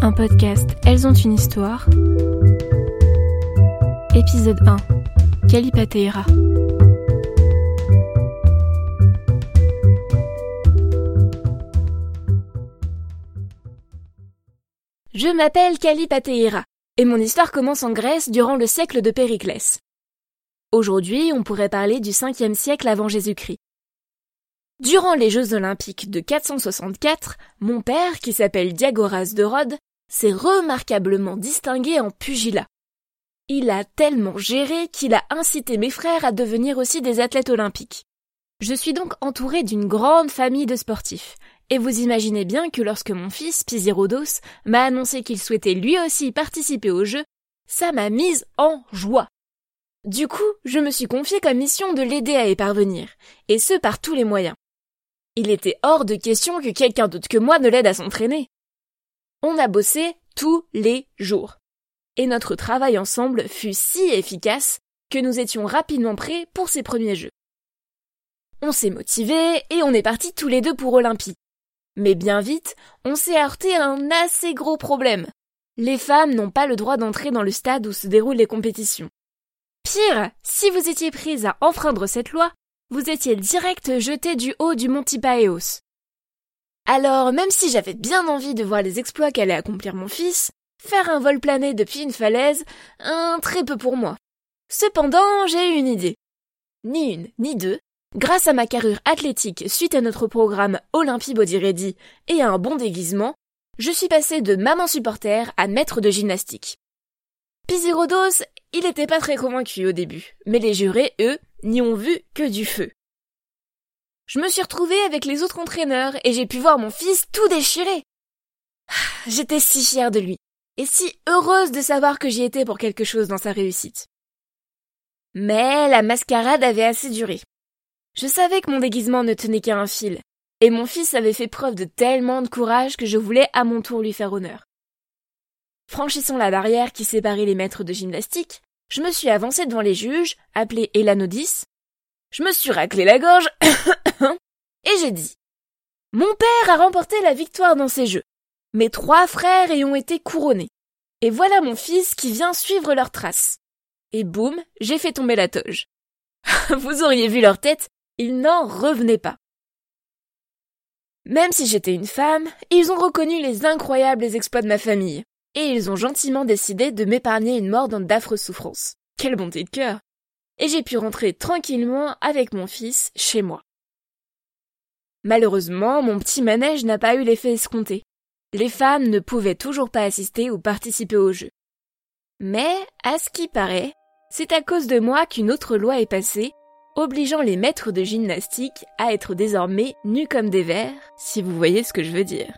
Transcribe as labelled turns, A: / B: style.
A: podcast Elles ont une histoire. Épisode 1. Kalipateira.
B: Je m'appelle Kalipateira et mon histoire commence en Grèce durant le siècle de Périclès. Aujourd'hui, on pourrait parler du 5e siècle avant Jésus-Christ. Durant les Jeux olympiques de 464, mon père, qui s'appelle Diagoras de Rhodes, s'est remarquablement distingué en pugilat. Il a tellement géré qu'il a incité mes frères à devenir aussi des athlètes olympiques. Je suis donc entouré d'une grande famille de sportifs, et vous imaginez bien que lorsque mon fils, Pisirodos, m'a annoncé qu'il souhaitait lui aussi participer aux Jeux, ça m'a mise en joie. Du coup, je me suis confié comme mission de l'aider à y parvenir, et ce par tous les moyens. Il était hors de question que quelqu'un d'autre que moi ne l'aide à s'entraîner. On a bossé tous les jours. Et notre travail ensemble fut si efficace que nous étions rapidement prêts pour ces premiers jeux. On s'est motivés et on est partis tous les deux pour Olympie. Mais bien vite, on s'est heurté à un assez gros problème. Les femmes n'ont pas le droit d'entrer dans le stade où se déroulent les compétitions. Pire, si vous étiez prise à enfreindre cette loi, vous étiez direct jeté du haut du mont Tipaeos. Alors, même si j'avais bien envie de voir les exploits qu'allait accomplir mon fils, faire un vol plané depuis une falaise, un très peu pour moi. Cependant, j'ai eu une idée. Ni une, ni deux. Grâce à ma carrure athlétique suite à notre programme Olympie Body Ready et à un bon déguisement, je suis passé de maman supporter à maître de gymnastique. Pisirodos, il était pas très convaincu au début, mais les jurés, eux, n'y ont vu que du feu. Je me suis retrouvée avec les autres entraîneurs et j'ai pu voir mon fils tout déchirer. J'étais si fière de lui et si heureuse de savoir que j'y étais pour quelque chose dans sa réussite. Mais la mascarade avait assez duré. Je savais que mon déguisement ne tenait qu'à un fil, et mon fils avait fait preuve de tellement de courage que je voulais à mon tour lui faire honneur. Franchissant la barrière qui séparait les maîtres de gymnastique, je me suis avancée devant les juges, appelés Elanodis. Je me suis raclé la gorge et j'ai dit Mon père a remporté la victoire dans ces jeux. Mes trois frères y ont été couronnés. Et voilà mon fils qui vient suivre leurs traces. Et boum, j'ai fait tomber la toge. Vous auriez vu leur tête, ils n'en revenaient pas. Même si j'étais une femme, ils ont reconnu les incroyables exploits de ma famille, et ils ont gentiment décidé de m'épargner une mort dans d'affreuses souffrances. Quelle bonté de cœur. Et j'ai pu rentrer tranquillement avec mon fils chez moi. Malheureusement, mon petit manège n'a pas eu l'effet escompté. Les femmes ne pouvaient toujours pas assister ou participer au jeu. Mais, à ce qui paraît, c'est à cause de moi qu'une autre loi est passée, obligeant les maîtres de gymnastique à être désormais nus comme des vers, si vous voyez ce que je veux dire.